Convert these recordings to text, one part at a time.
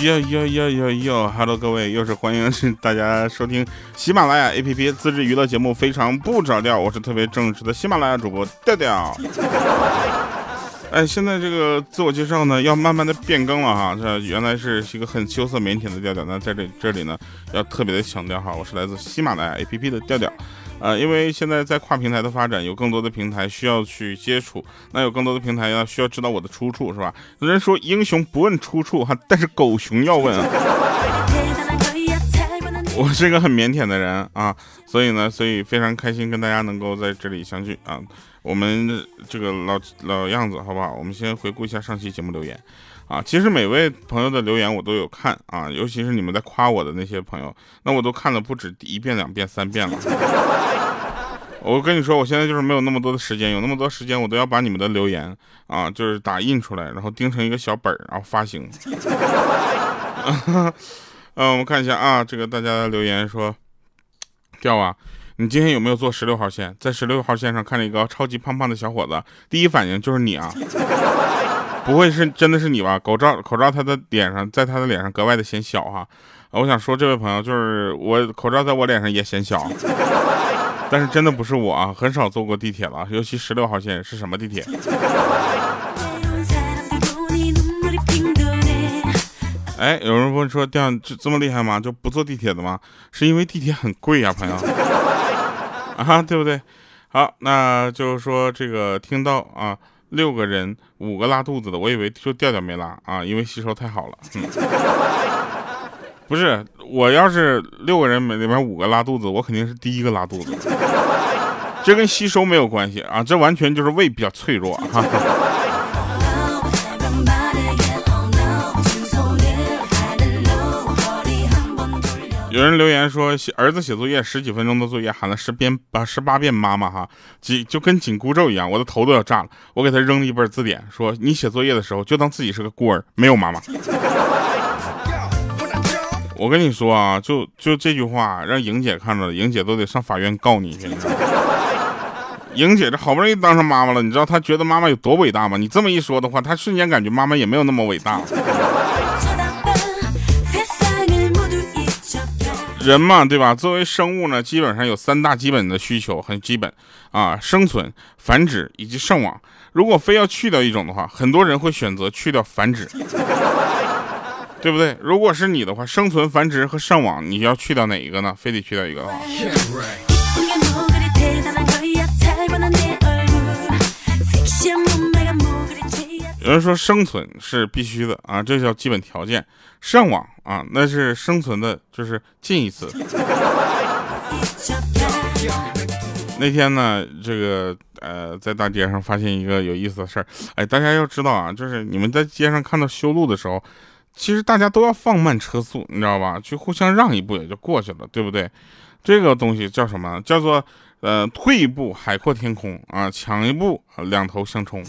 哟哟哟哟哟，Hello，各位，又是欢迎大家收听喜马拉雅 APP 自制娱乐节目《非常不着调》，我是特别正式的喜马拉雅主播调调。哎，现在这个自我介绍呢，要慢慢的变更了哈。这原来是一个很羞涩腼腆的调调，那在这这里呢，要特别的强调哈，我是来自喜马拉雅 APP 的调调。呃，因为现在在跨平台的发展，有更多的平台需要去接触，那有更多的平台要需要知道我的出处是吧？有人说英雄不问出处哈，但是狗熊要问啊。我是一个很腼腆的人啊，所以呢，所以非常开心跟大家能够在这里相聚啊。我们这个老老样子，好不好？我们先回顾一下上期节目留言啊。其实每位朋友的留言我都有看啊，尤其是你们在夸我的那些朋友，那我都看了不止一遍、两遍、三遍了。我跟你说，我现在就是没有那么多的时间，有那么多时间，我都要把你们的留言啊，就是打印出来，然后钉成一个小本儿，然后发行。嗯，我们看一下啊，这个大家的留言说，掉啊。你今天有没有坐十六号线？在十六号线上看了一个超级胖胖的小伙子，第一反应就是你啊！不会是真的是你吧？口罩口罩他的脸上，在他的脸上格外的显小哈。我想说，这位朋友就是我，口罩在我脸上也显小，但是真的不是我啊！很少坐过地铁了，尤其十六号线是什么地铁？哎，有人问说，这样这这么厉害吗？就不坐地铁的吗？是因为地铁很贵呀，朋友。啊，对不对？好，那就是说这个听到啊，六个人五个拉肚子的，我以为就调调没拉啊，因为吸收太好了。不是，我要是六个人里面五个拉肚子，我肯定是第一个拉肚子。这跟吸收没有关系啊，这完全就是胃比较脆弱。哈哈。有人留言说，写儿子写作业十几分钟的作业喊了十遍把十八遍妈妈哈，紧就跟紧箍咒一样，我的头都要炸了。我给他扔了一本字典，说你写作业的时候就当自己是个孤儿，没有妈妈。我跟你说啊，就就这句话让莹姐看着了，莹姐都得上法院告你去。莹姐这好不容易当上妈妈了，你知道她觉得妈妈有多伟大吗？你这么一说的话，她瞬间感觉妈妈也没有那么伟大。人嘛，对吧？作为生物呢，基本上有三大基本的需求，很基本啊，生存、繁殖以及上网。如果非要去掉一种的话，很多人会选择去掉繁殖，对不对？如果是你的话，生存、繁殖和上网，你要去掉哪一个呢？非得去掉一个的话。有人说生存是必须的啊，这叫基本条件。上网啊，那是生存的，就是近一次。那天呢，这个呃，在大街上发现一个有意思的事儿。哎，大家要知道啊，就是你们在街上看到修路的时候，其实大家都要放慢车速，你知道吧？去互相让一步也就过去了，对不对？这个东西叫什么？叫做呃，退一步海阔天空啊，抢一步两头相冲。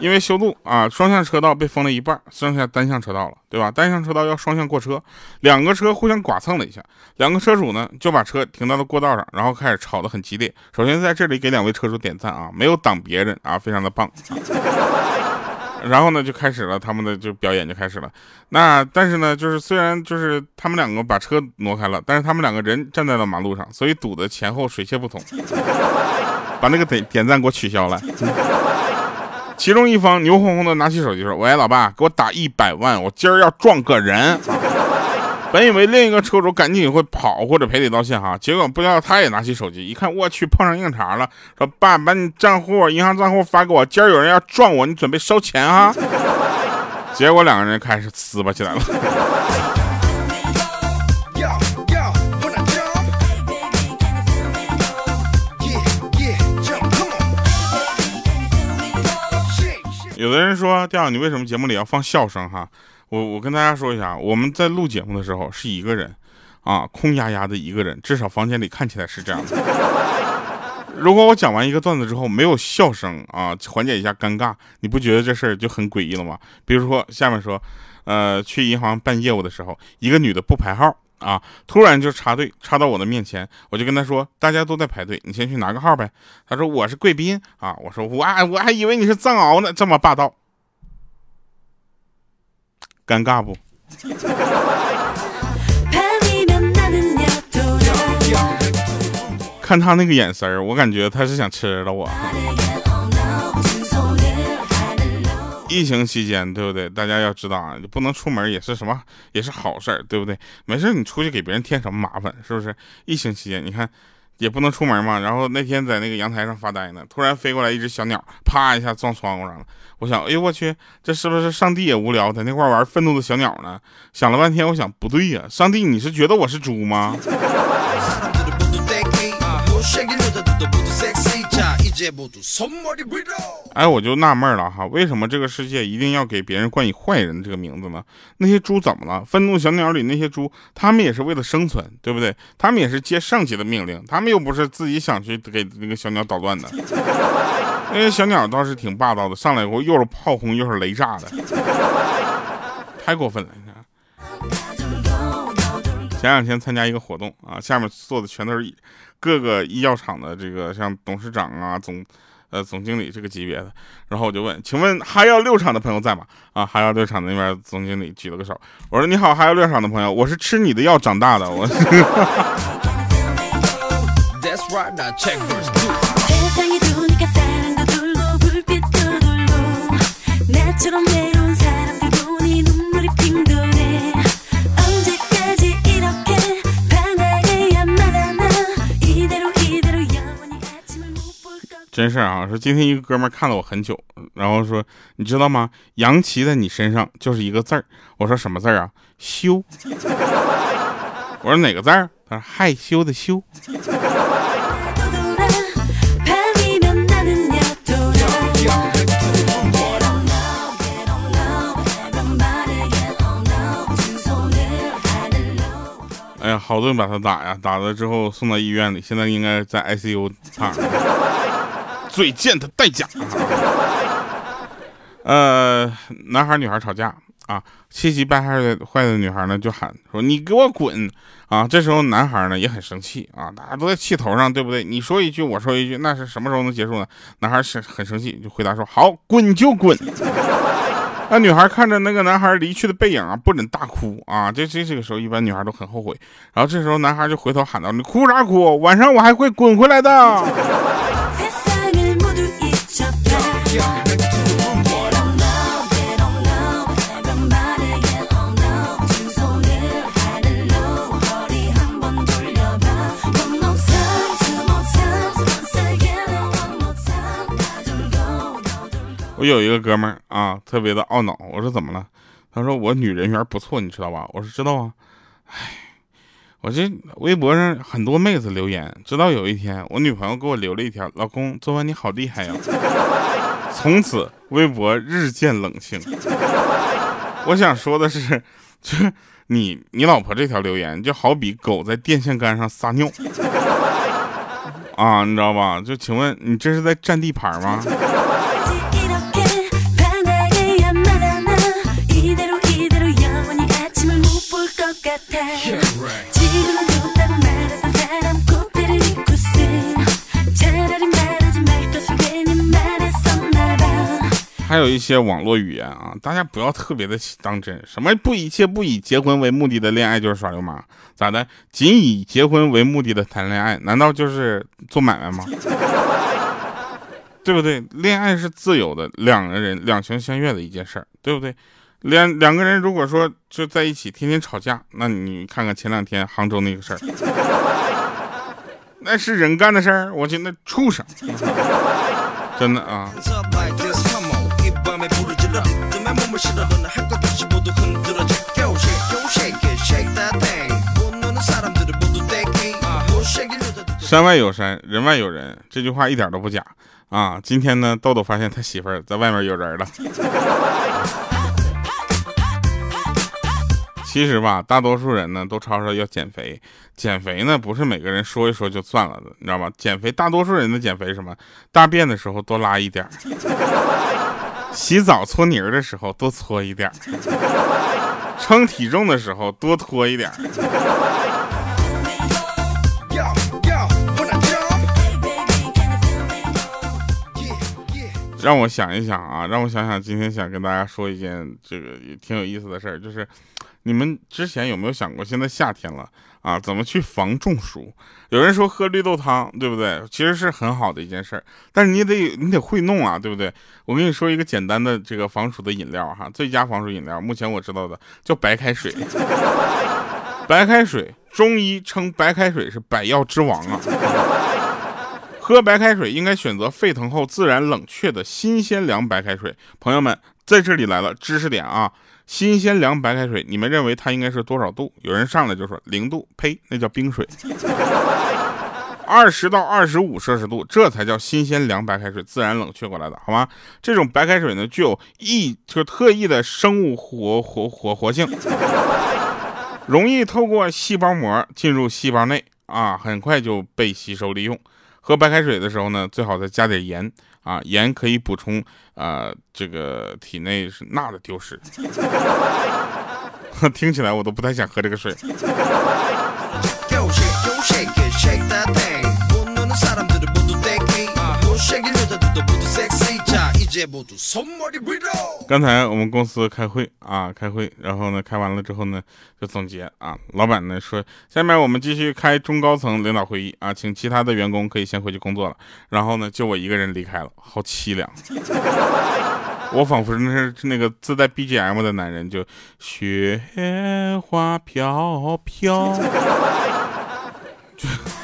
因为修路啊，双向车道被封了一半，剩下单向车道了，对吧？单向车道要双向过车，两个车互相剐蹭了一下，两个车主呢就把车停到了过道上，然后开始吵得很激烈。首先在这里给两位车主点赞啊，没有挡别人啊，非常的棒。然后呢就开始了他们的就表演就开始了。那但是呢，就是虽然就是他们两个把车挪开了，但是他们两个人站在了马路上，所以堵得前后水泄不通，把那个点点赞给我取消了。其中一方牛哄哄的拿起手机说：“喂，老爸，给我打一百万，我今儿要撞个人。”本以为另一个车主赶紧会跑或者赔礼道歉哈，结果不知道他也拿起手机一看，我去碰上硬茬了，说：“爸，把你账户、银行账户发给我，今儿有人要撞我，你准备收钱哈。”结果两个人开始撕巴起来了。有的人说，调你为什么节目里要放笑声？哈，我我跟大家说一下，我们在录节目的时候是一个人，啊，空压压的一个人，至少房间里看起来是这样的。如果我讲完一个段子之后没有笑声啊，缓解一下尴尬，你不觉得这事儿就很诡异了吗？比如说下面说，呃，去银行办业务的时候，一个女的不排号啊，突然就插队插到我的面前，我就跟他说，大家都在排队，你先去拿个号呗。他说我是贵宾啊，我说我我还以为你是藏獒呢，这么霸道。尴尬不？看他那个眼神儿，我感觉他是想吃了我。疫情期间，对不对？大家要知道啊，不能出门也是什么，也是好事儿，对不对？没事你出去给别人添什么麻烦，是不是？疫情期间，你看也不能出门嘛。然后那天在那个阳台上发呆呢，突然飞过来一只小鸟，啪一下撞窗户上了。我想，哎呦我去，这是不是上帝也无聊，在那块玩愤怒的小鸟呢？想了半天，我想不对呀，上帝你是觉得我是猪吗？哎，我就纳闷了哈，为什么这个世界一定要给别人冠以坏人这个名字呢？那些猪怎么了？愤怒小鸟里那些猪，他们也是为了生存，对不对？他们也是接上级的命令，他们又不是自己想去给那个小鸟捣乱的。那些小鸟倒是挺霸道的，上来以后又是炮轰又是雷炸的，太过分了。前两天参加一个活动啊，下面坐的全都是各个医药厂的这个像董事长啊、总呃总经理这个级别的，然后我就问，请问哈药六厂的朋友在吗？啊，哈药六厂那边总经理举了个手，我说你好，哈药六厂的朋友，我是吃你的药长大的，我。真事啊！说今天一个哥们看了我很久，然后说你知道吗？杨奇在你身上就是一个字儿。我说什么字儿啊？羞。我说哪个字儿？他说害羞的羞。哎呀，好多人把他打呀，打了之后送到医院里，现在应该在 ICU 躺着。嘴贱的代价。呃，男孩女孩吵架啊，气急败坏的坏的女孩呢就喊说：“你给我滚！”啊，这时候男孩呢也很生气啊，大家都在气头上，对不对？你说一句，我说一句，那是什么时候能结束呢？男孩是很生气，就回答说：“好，滚就滚。”那女孩看着那个男孩离去的背影啊，不忍大哭啊。这这这个时候，一般女孩都很后悔。然后这时候，男孩就回头喊道：“你哭啥哭？晚上我还会滚回来的。”我有一个哥们儿啊，特别的懊恼。我说怎么了？他说我女人缘不错，你知道吧？我说知道啊。唉，我这微博上很多妹子留言，直到有一天我女朋友给我留了一条：“老公，昨晚你好厉害呀。”从此微博日渐冷清。我想说的是，就是你你老婆这条留言，就好比狗在电线杆上撒尿啊，你知道吧？就请问你这是在占地盘吗？还有一些网络语言啊，大家不要特别的当真。什么不一切不以结婚为目的的恋爱就是耍流氓？咋的？仅以结婚为目的的谈恋爱，难道就是做买卖吗？对不对？恋爱是自由的，两个人两情相悦的一件事儿，对不对？两两个人如果说就在一起，天天吵架，那你看看前两天杭州那个事儿，那是人干的事儿，我去，那畜生，真的啊。山外有山，人外有人，这句话一点都不假啊！今天呢，豆豆发现他媳妇儿在外面有人了。其实吧，大多数人呢都吵吵要减肥，减肥呢不是每个人说一说就算了的，你知道吗？减肥，大多数人的减肥什么？大便的时候多拉一点洗澡搓泥儿的时候多搓一点称体重的时候多拖一点让我想一想啊，让我想想，今天想跟大家说一件这个也挺有意思的事儿，就是你们之前有没有想过，现在夏天了啊，怎么去防中暑？有人说喝绿豆汤，对不对？其实是很好的一件事儿，但是你得你得会弄啊，对不对？我跟你说一个简单的这个防暑的饮料哈，最佳防暑饮料，目前我知道的叫白开水。白开水，中医称白开水是百药之王啊。喝白开水应该选择沸腾后自然冷却的新鲜凉白开水。朋友们，在这里来了知识点啊！新鲜凉白开水，你们认为它应该是多少度？有人上来就说零度，呸，那叫冰水。二十到二十五摄氏度，这才叫新鲜凉白开水，自然冷却过来的，好吗？这种白开水呢，具有异就特异的生物活活活活性，容易透过细胞膜进入细胞内啊，很快就被吸收利用。喝白开水的时候呢，最好再加点盐啊，盐可以补充啊这个体内是钠的丢失。听起来我都不太想喝这个水。刚才我们公司开会啊，开会，然后呢，开完了之后呢，就总结啊。老板呢说，下面我们继续开中高层领导会议啊，请其他的员工可以先回去工作了。然后呢，就我一个人离开了，好凄凉。我仿佛是那个自带 BGM 的男人，就雪花飘飘。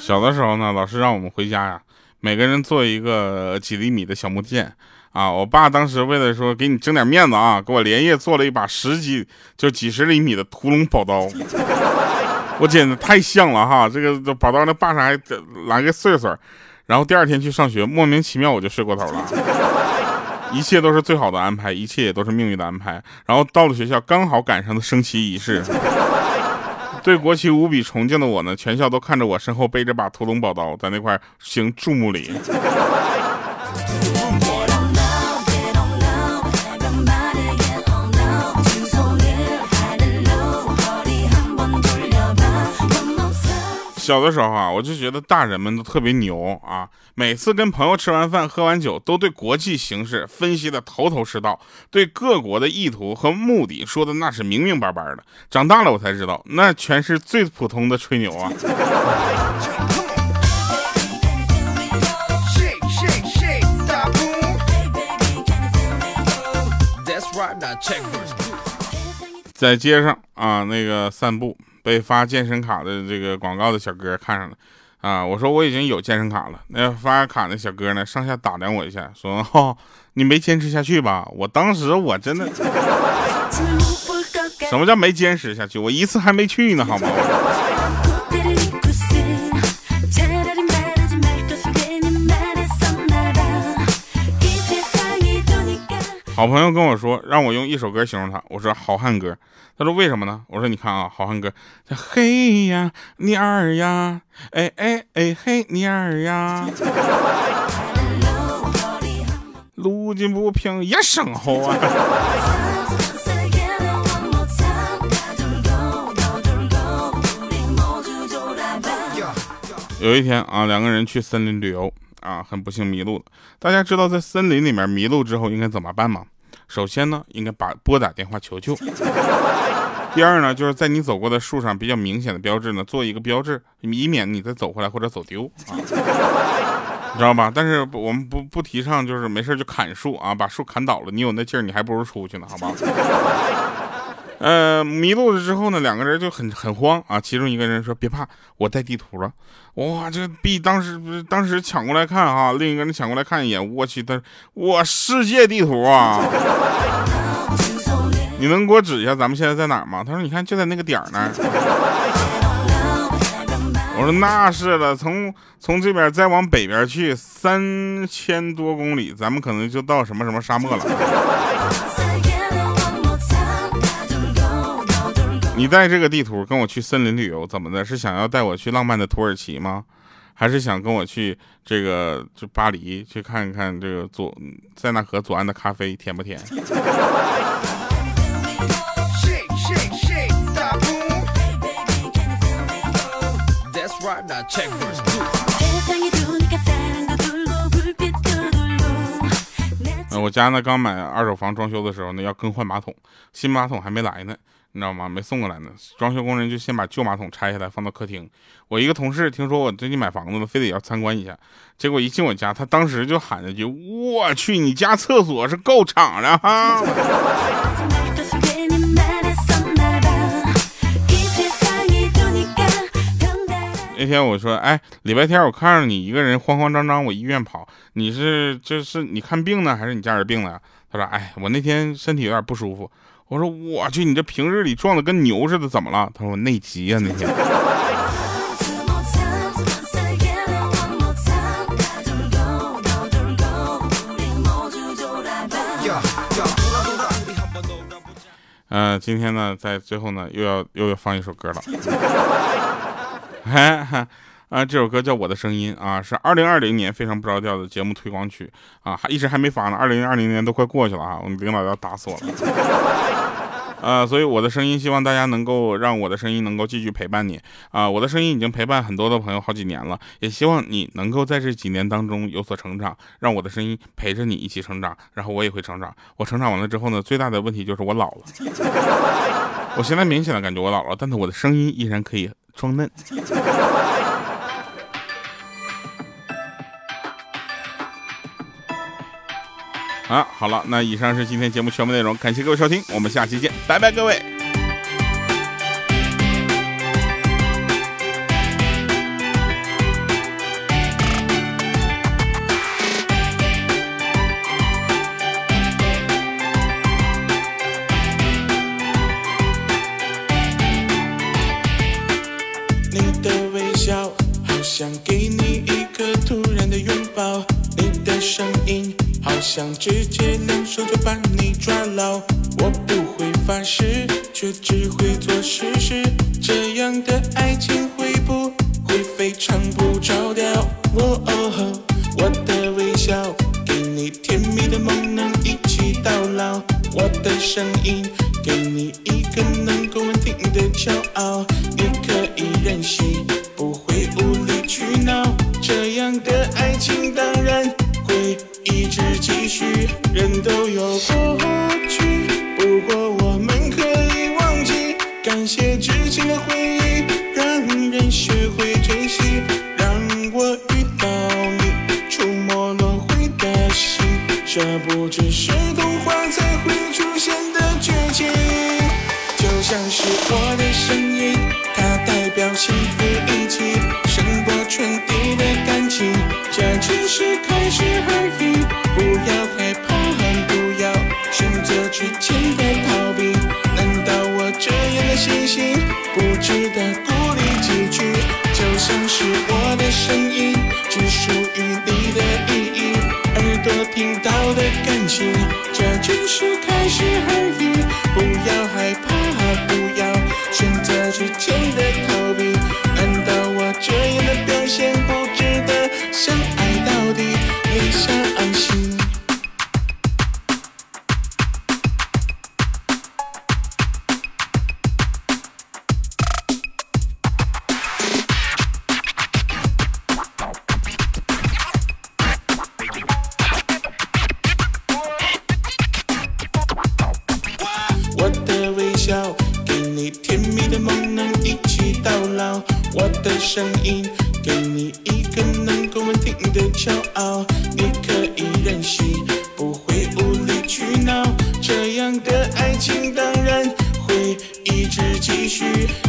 小的时候呢，老师让我们回家呀，每个人做一个几厘米的小木剑啊。我爸当时为了说给你争点面子啊，给我连夜做了一把十几就几十厘米的屠龙宝刀，我简直太像了哈！这个宝刀那把上还来个穗穗，然后第二天去上学，莫名其妙我就睡过头了。一切都是最好的安排，一切也都是命运的安排。然后到了学校，刚好赶上的升旗仪式。对国旗无比崇敬的我呢，全校都看着我身后背着把屠龙宝刀，在那块行注目礼。小的时候啊，我就觉得大人们都特别牛啊！每次跟朋友吃完饭、喝完酒，都对国际形势分析的头头是道，对各国的意图和目的说的那是明明白白的。长大了我才知道，那全是最普通的吹牛啊！在街上啊，那个散步。被发健身卡的这个广告的小哥看上了，啊，我说我已经有健身卡了。那发卡那小哥呢，上下打量我一下，说：“ 哦，你没坚持下去吧？”我当时我真的，什么叫没坚持下去？我一次还没去呢，好吗？好朋友跟我说，让我用一首歌形容他。我说《好汉歌》。他说为什么呢？我说你看啊，《好汉歌》嘿呀，你儿呀，哎哎哎嘿，你儿呀，路见不平一声吼啊。有一天啊，两个人去森林旅游。啊，很不幸迷路了。大家知道在森林里面迷路之后应该怎么办吗？首先呢，应该把拨打电话求救。第二呢，就是在你走过的树上比较明显的标志呢，做一个标志，以免你再走回来或者走丢啊，你知道吧？但是我们不不提倡就是没事就砍树啊，把树砍倒了，你有那劲儿，你还不如出去呢，好吗？呃，迷路了之后呢，两个人就很很慌啊。其中一个人说：“别怕，我带地图了。”哇，这币当时不是当时抢过来看哈，另一个人抢过来看一眼，我去，他我世界地图啊！你能给我指一下咱们现在在哪儿吗？他说：“你看就在那个点儿那儿。”我说：“那是的，从从这边再往北边去三千多公里，咱们可能就到什么什么沙漠了。”你带这个地图跟我去森林旅游，怎么的？是想要带我去浪漫的土耳其吗？还是想跟我去这个就巴黎去看一看这个左塞纳河左岸的咖啡甜不甜？我家呢刚买二手房装修的时候呢，要更换马桶，新马桶还没来呢，你知道吗？没送过来呢。装修工人就先把旧马桶拆下来放到客厅。我一个同事听说我最近买房子了，非得要参观一下。结果一进我家，他当时就喊了句：“我去，你家厕所是够敞的哈！”那天我说，哎，礼拜天我看着你一个人慌慌张张往医院跑，你是这是你看病呢，还是你家人病了呀？他说，哎，我那天身体有点不舒服。我说，我去，你这平日里壮的跟牛似的，怎么了？他说，内急呀那天。嗯，今天呢，在最后呢，又要又要放一首歌了。哈，啊，这首歌叫《我的声音》啊，是二零二零年非常不着调的节目推广曲啊，还一直还没发呢。二零二零年都快过去了啊，我们领导要打死我了。呃，所以我的声音希望大家能够让我的声音能够继续陪伴你啊。我的声音已经陪伴很多的朋友好几年了，也希望你能够在这几年当中有所成长，让我的声音陪着你一起成长，然后我也会成长。我成长完了之后呢，最大的问题就是我老了。我现在明显的感觉我老了，但是我的声音依然可以。装嫩。啊，好了，那以上是今天节目全部内容，感谢各位收听，我们下期见，拜拜，各位。你抓牢，我不会发誓，却只会做事实。这样的爱情会不会非常不着调？哦哦，我的微笑给你甜蜜的梦，能一起到老。我的声音给你一个能够稳定的骄傲，你可以任性，不会无理取闹。这样的爱情当然。一直继续，人都有过去，不过我们可以忘记。感谢之前的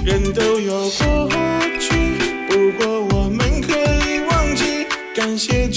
人都有过去，不过我们可以忘记。感谢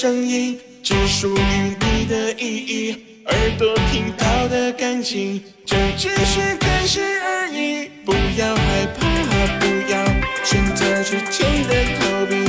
声音，只属于你的意义。耳朵听到的感情，这只是开始而已。不要害怕，不要选择之前的逃避。